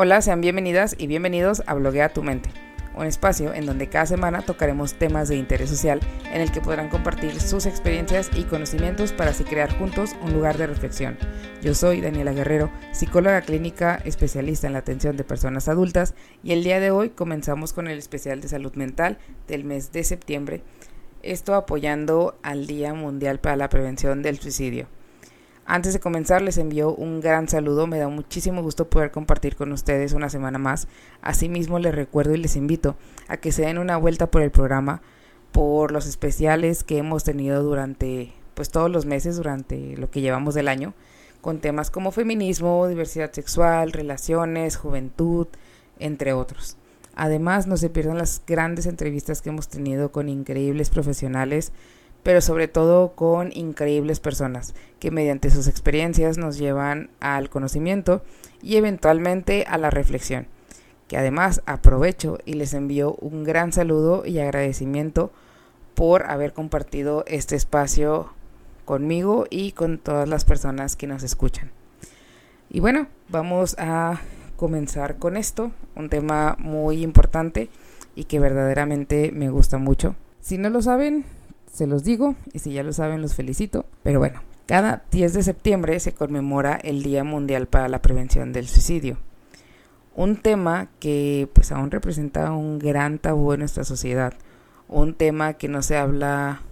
Hola, sean bienvenidas y bienvenidos a Bloguea tu mente, un espacio en donde cada semana tocaremos temas de interés social en el que podrán compartir sus experiencias y conocimientos para así crear juntos un lugar de reflexión. Yo soy Daniela Guerrero, psicóloga clínica especialista en la atención de personas adultas y el día de hoy comenzamos con el especial de salud mental del mes de septiembre, esto apoyando al Día Mundial para la Prevención del Suicidio. Antes de comenzar les envío un gran saludo, me da muchísimo gusto poder compartir con ustedes una semana más. Asimismo les recuerdo y les invito a que se den una vuelta por el programa, por los especiales que hemos tenido durante pues todos los meses durante lo que llevamos del año, con temas como feminismo, diversidad sexual, relaciones, juventud, entre otros. Además, no se pierdan las grandes entrevistas que hemos tenido con increíbles profesionales pero sobre todo con increíbles personas que mediante sus experiencias nos llevan al conocimiento y eventualmente a la reflexión. Que además aprovecho y les envío un gran saludo y agradecimiento por haber compartido este espacio conmigo y con todas las personas que nos escuchan. Y bueno, vamos a comenzar con esto, un tema muy importante y que verdaderamente me gusta mucho. Si no lo saben, se los digo y si ya lo saben los felicito. Pero bueno, cada 10 de septiembre se conmemora el Día Mundial para la Prevención del Suicidio. Un tema que pues aún representa un gran tabú en nuestra sociedad. Un tema que no se habla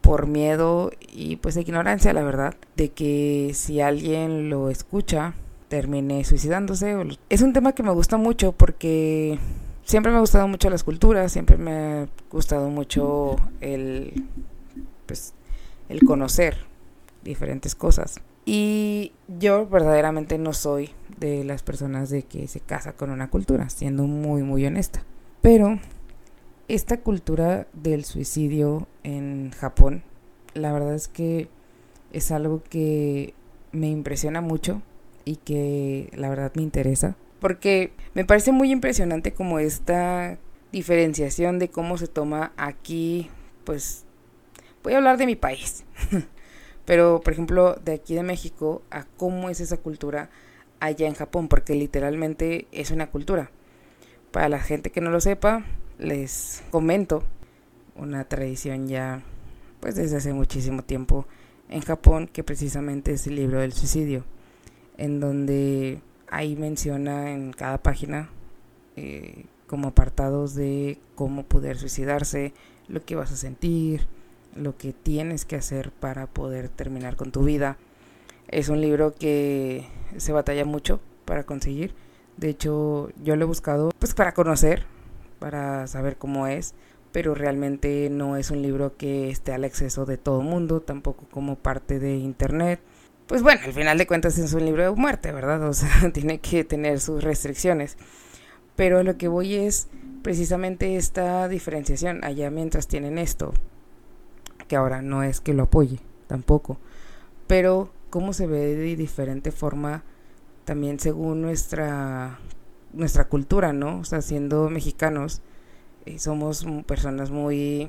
por miedo y pues ignorancia, la verdad, de que si alguien lo escucha termine suicidándose. Es un tema que me gusta mucho porque siempre me ha gustado mucho las culturas, siempre me ha gustado mucho el, pues, el conocer diferentes cosas. Y yo verdaderamente no soy de las personas de que se casa con una cultura, siendo muy, muy honesta. Pero esta cultura del suicidio en Japón, la verdad es que es algo que me impresiona mucho y que la verdad me interesa porque me parece muy impresionante como esta diferenciación de cómo se toma aquí, pues voy a hablar de mi país, pero por ejemplo de aquí de México a cómo es esa cultura allá en Japón, porque literalmente es una cultura. Para la gente que no lo sepa, les comento una tradición ya pues desde hace muchísimo tiempo en Japón que precisamente es el libro del suicidio, en donde ahí menciona en cada página eh, como apartados de cómo poder suicidarse, lo que vas a sentir, lo que tienes que hacer para poder terminar con tu vida. Es un libro que se batalla mucho para conseguir. De hecho, yo lo he buscado pues para conocer, para saber cómo es, pero realmente no es un libro que esté al acceso de todo el mundo, tampoco como parte de internet pues bueno, al final de cuentas es un libro de muerte, ¿verdad? O sea, tiene que tener sus restricciones. Pero lo que voy es precisamente esta diferenciación. Allá mientras tienen esto, que ahora no es que lo apoye, tampoco. Pero cómo se ve de diferente forma también según nuestra, nuestra cultura, ¿no? O sea, siendo mexicanos, eh, somos personas muy,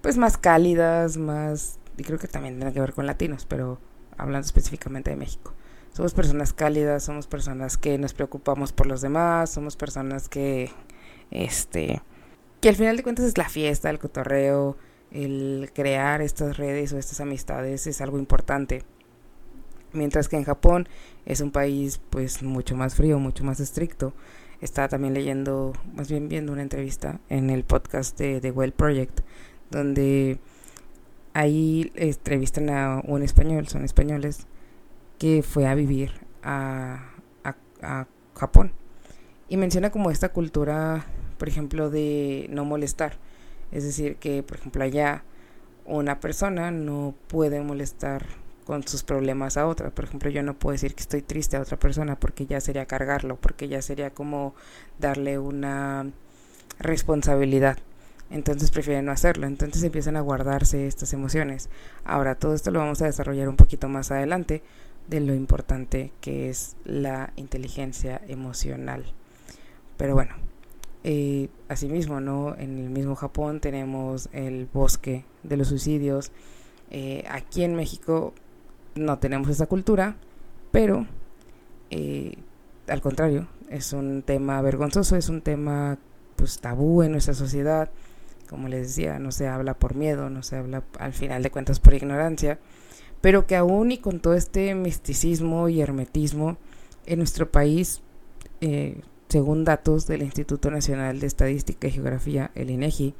pues más cálidas, más, y creo que también tiene que ver con latinos, pero hablando específicamente de México. Somos personas cálidas, somos personas que nos preocupamos por los demás, somos personas que, este, que al final de cuentas es la fiesta, el cotorreo, el crear estas redes o estas amistades es algo importante. Mientras que en Japón es un país pues mucho más frío, mucho más estricto. Estaba también leyendo, más bien viendo una entrevista en el podcast de The Well Project, donde ahí entrevistan a un español, son españoles, que fue a vivir a, a, Japón. Y menciona como esta cultura, por ejemplo, de no molestar. Es decir, que, por ejemplo, allá una persona no puede molestar con sus problemas a otra. Por ejemplo, yo no puedo decir que estoy triste a otra persona porque ya sería cargarlo, porque ya sería como darle una responsabilidad entonces prefieren no hacerlo, entonces empiezan a guardarse estas emociones. Ahora, todo esto lo vamos a desarrollar un poquito más adelante de lo importante que es la inteligencia emocional. Pero bueno, eh, asimismo, ¿no? En el mismo Japón tenemos el bosque de los suicidios. Eh, aquí en México no tenemos esa cultura, pero eh, al contrario, es un tema vergonzoso, es un tema pues tabú en nuestra sociedad. Como les decía, no se habla por miedo, no se habla al final de cuentas por ignorancia, pero que aún y con todo este misticismo y hermetismo en nuestro país, eh, según datos del Instituto Nacional de Estadística y Geografía, el INEGI,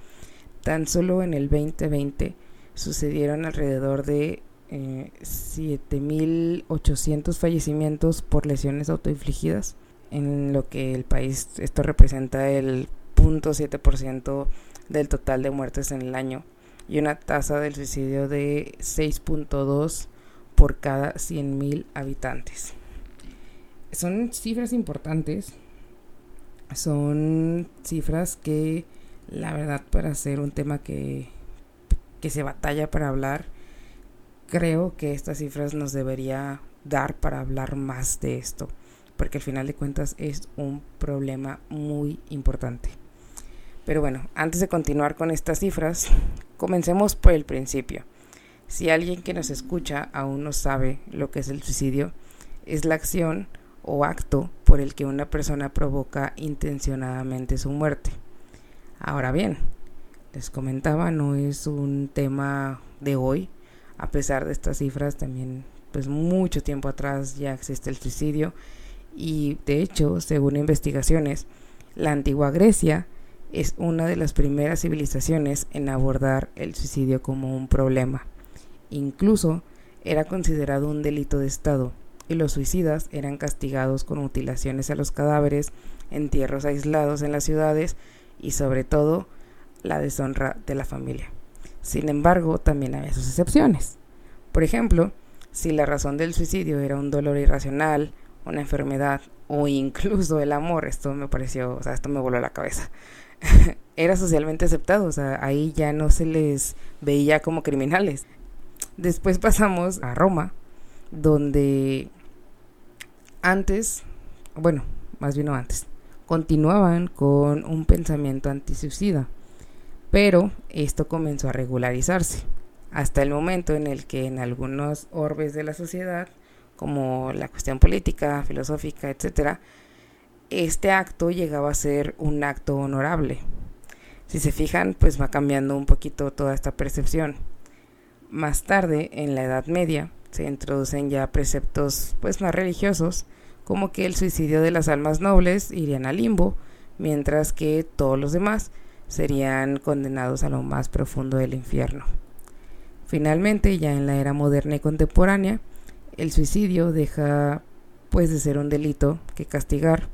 tan solo en el 2020 sucedieron alrededor de 7.800 eh, fallecimientos por lesiones autoinfligidas, en lo que el país, esto representa el 0.7% del total de muertes en el año y una tasa del suicidio de 6.2 por cada 100.000 habitantes. Son cifras importantes, son cifras que la verdad para ser un tema que, que se batalla para hablar, creo que estas cifras nos debería dar para hablar más de esto, porque al final de cuentas es un problema muy importante. Pero bueno, antes de continuar con estas cifras, comencemos por el principio. Si alguien que nos escucha aún no sabe lo que es el suicidio, es la acción o acto por el que una persona provoca intencionadamente su muerte. Ahora bien, les comentaba, no es un tema de hoy, a pesar de estas cifras, también pues mucho tiempo atrás ya existe el suicidio y de hecho, según investigaciones, la antigua Grecia es una de las primeras civilizaciones en abordar el suicidio como un problema. Incluso era considerado un delito de Estado y los suicidas eran castigados con mutilaciones a los cadáveres, entierros aislados en las ciudades y sobre todo la deshonra de la familia. Sin embargo, también había sus excepciones. Por ejemplo, si la razón del suicidio era un dolor irracional, una enfermedad o incluso el amor, esto me pareció, o sea, esto me voló la cabeza. era socialmente aceptado, o sea, ahí ya no se les veía como criminales. Después pasamos a Roma, donde antes, bueno, más bien no antes, continuaban con un pensamiento antisuicida, pero esto comenzó a regularizarse, hasta el momento en el que en algunos orbes de la sociedad, como la cuestión política, filosófica, etcétera, este acto llegaba a ser un acto honorable. Si se fijan, pues va cambiando un poquito toda esta percepción. Más tarde, en la Edad Media, se introducen ya preceptos pues más religiosos, como que el suicidio de las almas nobles irían al limbo, mientras que todos los demás serían condenados a lo más profundo del infierno. Finalmente, ya en la era moderna y contemporánea, el suicidio deja pues de ser un delito que castigar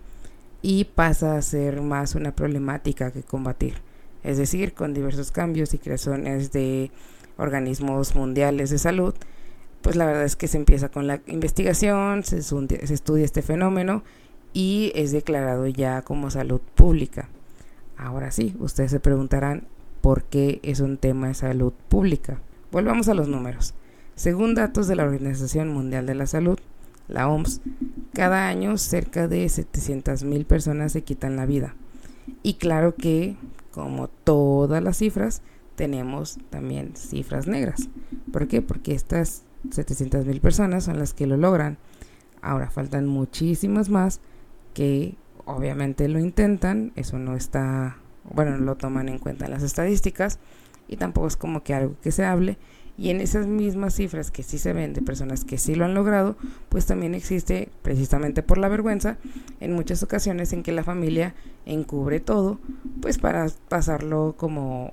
y pasa a ser más una problemática que combatir. Es decir, con diversos cambios y creaciones de organismos mundiales de salud, pues la verdad es que se empieza con la investigación, se, estudia este fenómeno y es declarado ya como salud pública. Ahora sí, ustedes se preguntarán por qué es un tema de salud pública. Volvamos a los números. Según datos de la Organización Mundial de la Salud, la OMS, cada año cerca de 700.000 personas se quitan la vida. Y claro que, como todas las cifras, tenemos también cifras negras. ¿Por qué? Porque estas 700.000 personas son las que lo logran. Ahora faltan muchísimas más que obviamente lo intentan, eso no está, bueno, no lo toman en cuenta en las estadísticas y tampoco es como que algo que se hable y en esas mismas cifras que sí se ven de personas que sí lo han logrado, pues también existe, precisamente por la vergüenza, en muchas ocasiones en que la familia encubre todo, pues para pasarlo como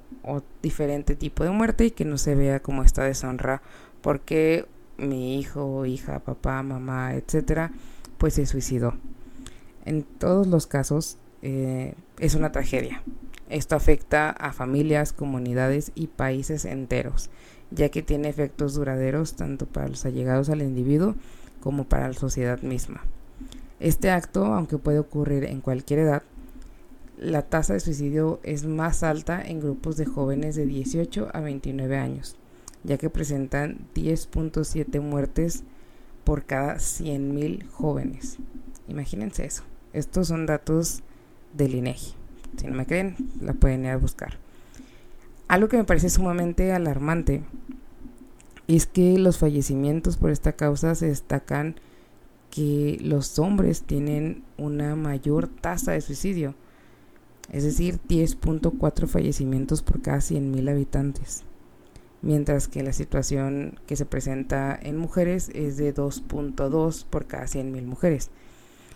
diferente tipo de muerte y que no se vea como esta deshonra porque mi hijo, hija, papá, mamá, etcétera, pues se suicidó. En todos los casos eh, es una tragedia. Esto afecta a familias, comunidades y países enteros ya que tiene efectos duraderos tanto para los allegados al individuo como para la sociedad misma. Este acto, aunque puede ocurrir en cualquier edad, la tasa de suicidio es más alta en grupos de jóvenes de 18 a 29 años, ya que presentan 10.7 muertes por cada 100.000 jóvenes. Imagínense eso. Estos son datos del INEGI. Si no me creen, la pueden ir a buscar. Algo que me parece sumamente alarmante es que los fallecimientos por esta causa se destacan que los hombres tienen una mayor tasa de suicidio, es decir, 10.4 fallecimientos por cada 100.000 habitantes, mientras que la situación que se presenta en mujeres es de 2.2 por cada 100.000 mujeres.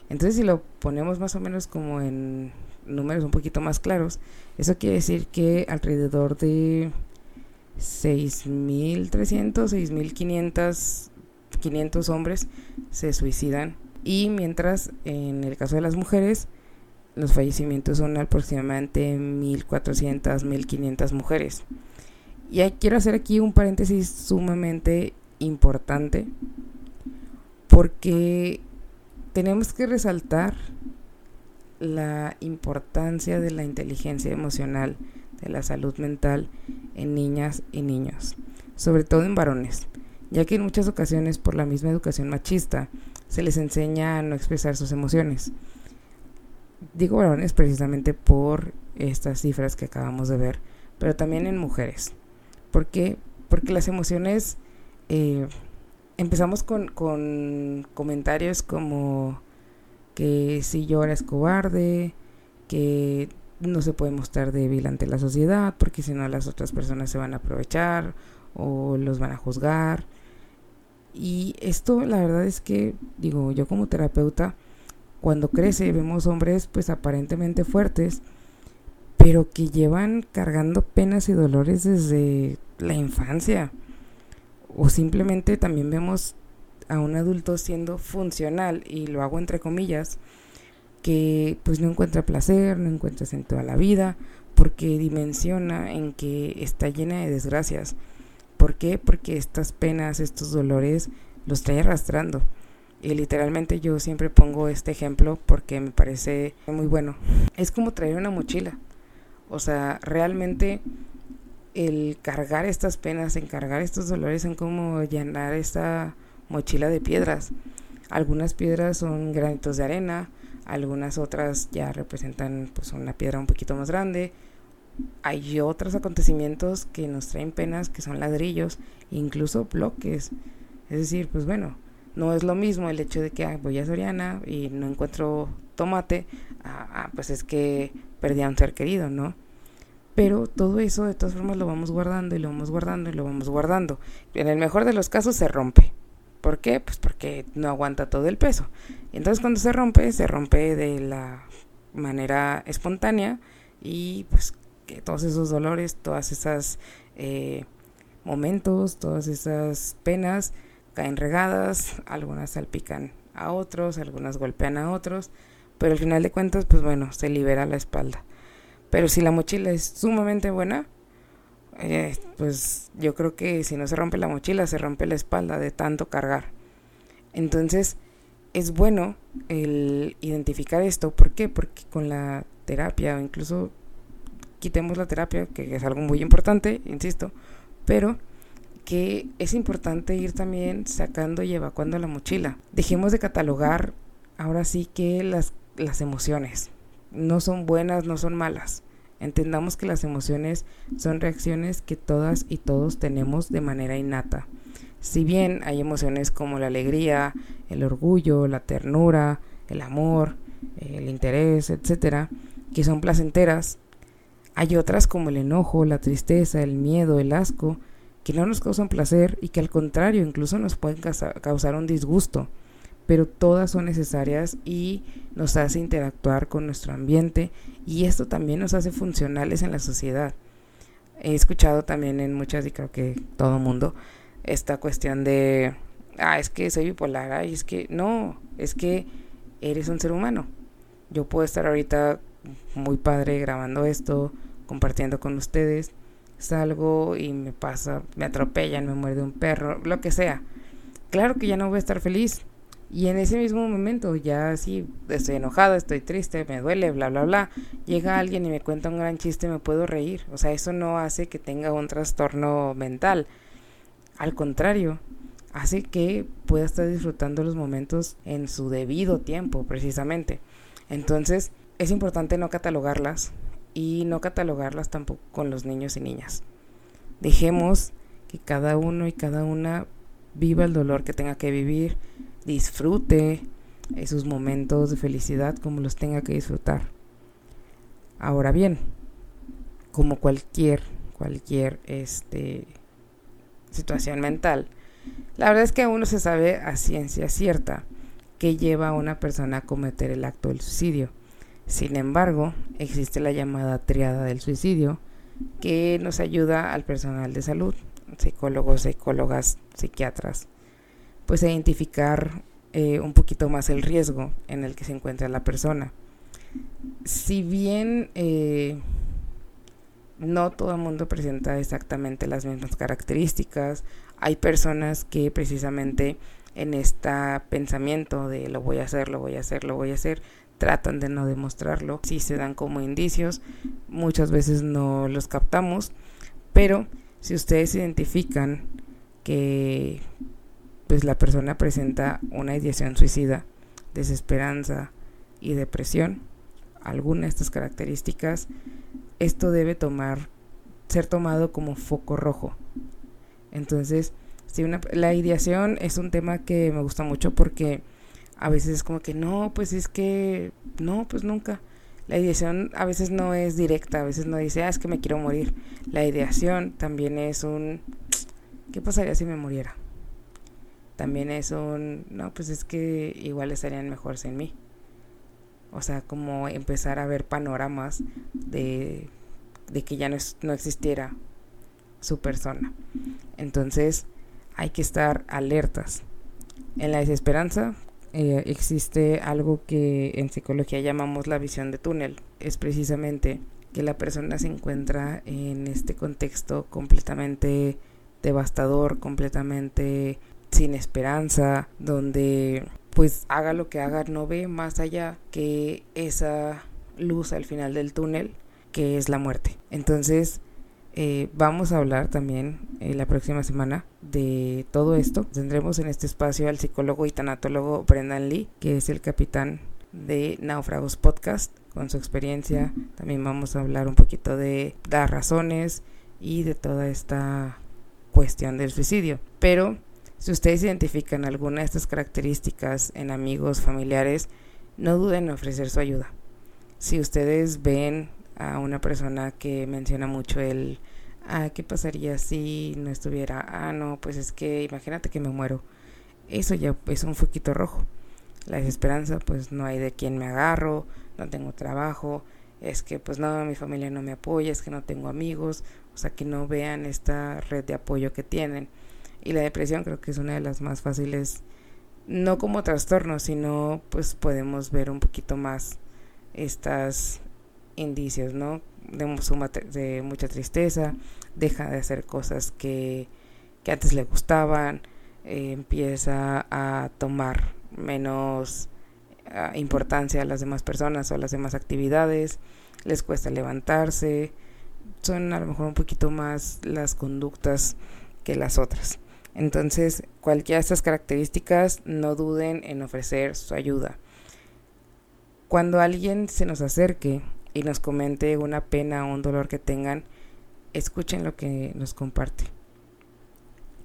Entonces, si lo ponemos más o menos como en números un poquito más claros, eso quiere decir que alrededor de 6.300, 6.500 500 hombres se suicidan y mientras en el caso de las mujeres los fallecimientos son aproximadamente 1.400, 1.500 mujeres. Y quiero hacer aquí un paréntesis sumamente importante porque tenemos que resaltar la importancia de la inteligencia emocional, de la salud mental en niñas y niños, sobre todo en varones, ya que en muchas ocasiones por la misma educación machista se les enseña a no expresar sus emociones. Digo varones precisamente por estas cifras que acabamos de ver, pero también en mujeres. ¿Por qué? Porque las emociones eh, empezamos con, con comentarios como que si llora es cobarde, que no se puede mostrar débil ante la sociedad porque si no las otras personas se van a aprovechar o los van a juzgar. Y esto la verdad es que, digo, yo como terapeuta, cuando crece vemos hombres pues aparentemente fuertes, pero que llevan cargando penas y dolores desde la infancia o simplemente también vemos a un adulto siendo funcional, y lo hago entre comillas, que pues no encuentra placer, no encuentra sentido a la vida, porque dimensiona en que está llena de desgracias. ¿Por qué? Porque estas penas, estos dolores, los trae arrastrando. Y literalmente yo siempre pongo este ejemplo porque me parece muy bueno. Es como traer una mochila. O sea, realmente el cargar estas penas, en cargar estos dolores, en como llenar esta mochila de piedras. Algunas piedras son granitos de arena, algunas otras ya representan pues una piedra un poquito más grande. Hay otros acontecimientos que nos traen penas que son ladrillos, incluso bloques. Es decir, pues bueno, no es lo mismo el hecho de que voy a Soriana y no encuentro tomate, ah, pues es que perdí a un ser querido, ¿no? Pero todo eso de todas formas lo vamos guardando y lo vamos guardando y lo vamos guardando. En el mejor de los casos se rompe. ¿Por qué? Pues porque no aguanta todo el peso. Entonces cuando se rompe, se rompe de la manera espontánea y pues que todos esos dolores, todas esas eh, momentos, todas esas penas caen regadas, algunas salpican a otros, algunas golpean a otros, pero al final de cuentas, pues bueno, se libera la espalda. Pero si la mochila es sumamente buena, eh, pues yo creo que si no se rompe la mochila, se rompe la espalda de tanto cargar. Entonces, es bueno el identificar esto. ¿Por qué? Porque con la terapia, o incluso quitemos la terapia, que es algo muy importante, insisto, pero que es importante ir también sacando y evacuando la mochila. Dejemos de catalogar ahora sí que las, las emociones no son buenas, no son malas. Entendamos que las emociones son reacciones que todas y todos tenemos de manera innata. Si bien hay emociones como la alegría, el orgullo, la ternura, el amor, el interés, etcétera, que son placenteras, hay otras como el enojo, la tristeza, el miedo, el asco, que no nos causan placer y que al contrario incluso nos pueden causar un disgusto pero todas son necesarias y nos hace interactuar con nuestro ambiente y esto también nos hace funcionales en la sociedad. He escuchado también en muchas y creo que todo mundo esta cuestión de, ah, es que soy bipolar, ay, es que no, es que eres un ser humano. Yo puedo estar ahorita muy padre grabando esto, compartiendo con ustedes, salgo y me pasa, me atropellan, me muerde un perro, lo que sea. Claro que ya no voy a estar feliz, y en ese mismo momento, ya así, estoy enojado, estoy triste, me duele, bla, bla, bla, llega alguien y me cuenta un gran chiste, me puedo reír. O sea, eso no hace que tenga un trastorno mental. Al contrario, hace que pueda estar disfrutando los momentos en su debido tiempo, precisamente. Entonces, es importante no catalogarlas y no catalogarlas tampoco con los niños y niñas. Dejemos que cada uno y cada una viva el dolor que tenga que vivir, disfrute esos momentos de felicidad como los tenga que disfrutar. Ahora bien, como cualquier, cualquier este, situación mental, la verdad es que uno se sabe a ciencia cierta que lleva a una persona a cometer el acto del suicidio. Sin embargo, existe la llamada triada del suicidio que nos ayuda al personal de salud, psicólogos, psicólogas, psiquiatras, pues identificar eh, un poquito más el riesgo en el que se encuentra la persona. Si bien eh, no todo el mundo presenta exactamente las mismas características, hay personas que precisamente en este pensamiento de lo voy a hacer, lo voy a hacer, lo voy a hacer, tratan de no demostrarlo. Si se dan como indicios, muchas veces no los captamos, pero si ustedes identifican que pues la persona presenta una ideación suicida, desesperanza y depresión, alguna de estas características, esto debe tomar ser tomado como foco rojo. Entonces, si una, la ideación es un tema que me gusta mucho porque a veces es como que no, pues es que no, pues nunca. La ideación a veces no es directa, a veces no dice, ah, es que me quiero morir. La ideación también es un, ¿qué pasaría si me muriera? También es un, no, pues es que igual estarían mejor sin mí. O sea, como empezar a ver panoramas de, de que ya no, no existiera su persona. Entonces, hay que estar alertas. En la desesperanza eh, existe algo que en psicología llamamos la visión de túnel. Es precisamente que la persona se encuentra en este contexto completamente devastador, completamente sin esperanza, donde pues haga lo que haga, no ve más allá que esa luz al final del túnel, que es la muerte. Entonces, eh, vamos a hablar también eh, la próxima semana de todo esto. Tendremos en este espacio al psicólogo y tanatólogo Brendan Lee, que es el capitán de Náufragos Podcast, con su experiencia. También vamos a hablar un poquito de las razones y de toda esta cuestión del suicidio. Pero si ustedes identifican alguna de estas características en amigos, familiares, no duden en ofrecer su ayuda. Si ustedes ven a una persona que menciona mucho el, ah, ¿qué pasaría si no estuviera? Ah, no, pues es que imagínate que me muero. Eso ya es un foquito rojo. La desesperanza, pues no hay de quién me agarro, no tengo trabajo, es que pues no, mi familia no me apoya, es que no tengo amigos, o sea que no vean esta red de apoyo que tienen. Y la depresión creo que es una de las más fáciles, no como trastorno, sino pues podemos ver un poquito más estas indicios, ¿no? De, de mucha tristeza, deja de hacer cosas que, que antes le gustaban, eh, empieza a tomar menos ah, importancia a las demás personas o a las demás actividades, les cuesta levantarse, son a lo mejor un poquito más las conductas que las otras. Entonces, cualquiera de estas características, no duden en ofrecer su ayuda. Cuando alguien se nos acerque y nos comente una pena o un dolor que tengan, escuchen lo que nos comparte.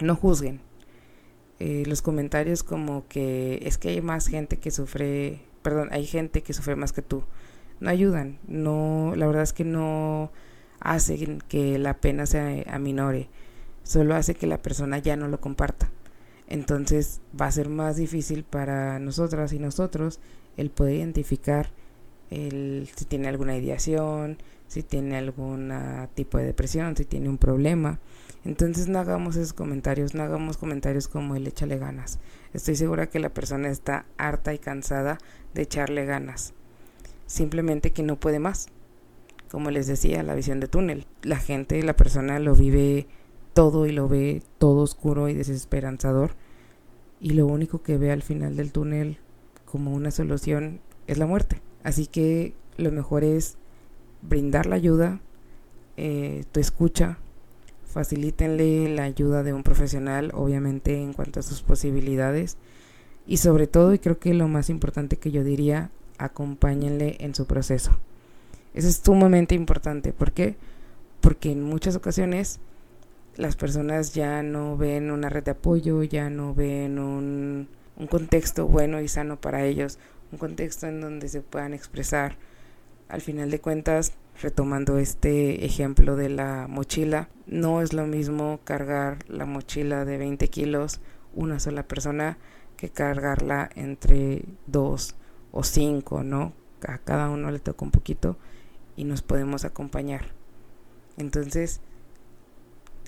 No juzguen. Eh, los comentarios como que es que hay más gente que sufre, perdón, hay gente que sufre más que tú, no ayudan. No, la verdad es que no hacen que la pena se aminore, solo hace que la persona ya no lo comparta. Entonces va a ser más difícil para nosotras y nosotros el poder identificar el, si tiene alguna ideación, si tiene algún tipo de depresión, si tiene un problema. Entonces no hagamos esos comentarios, no hagamos comentarios como el échale ganas. Estoy segura que la persona está harta y cansada de echarle ganas. Simplemente que no puede más. Como les decía, la visión de túnel. La gente, la persona lo vive todo y lo ve todo oscuro y desesperanzador. Y lo único que ve al final del túnel como una solución es la muerte. Así que lo mejor es brindar la ayuda, eh, tu escucha, facilítenle la ayuda de un profesional, obviamente en cuanto a sus posibilidades. Y sobre todo, y creo que lo más importante que yo diría, acompáñenle en su proceso. Eso es sumamente importante. ¿Por qué? Porque en muchas ocasiones las personas ya no ven una red de apoyo, ya no ven un, un contexto bueno y sano para ellos, un contexto en donde se puedan expresar. Al final de cuentas, retomando este ejemplo de la mochila, no es lo mismo cargar la mochila de 20 kilos una sola persona que cargarla entre dos o cinco, ¿no? A cada uno le toca un poquito y nos podemos acompañar. Entonces,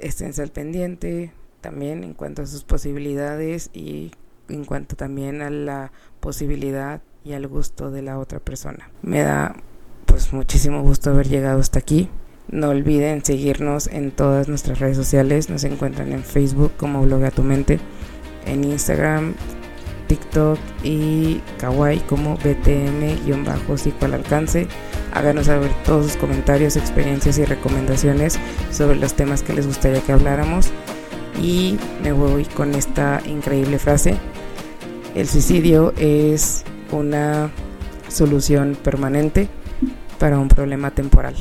esténse al pendiente también en cuanto a sus posibilidades y en cuanto también a la posibilidad y al gusto de la otra persona. Me da pues muchísimo gusto haber llegado hasta aquí. No olviden seguirnos en todas nuestras redes sociales. Nos encuentran en Facebook como Bloga tu mente, en Instagram, TikTok y Kawaii como BTM-Psico al alcance. Háganos saber todos sus comentarios, experiencias y recomendaciones sobre los temas que les gustaría que habláramos. Y me voy con esta increíble frase. El suicidio es una solución permanente para un problema temporal.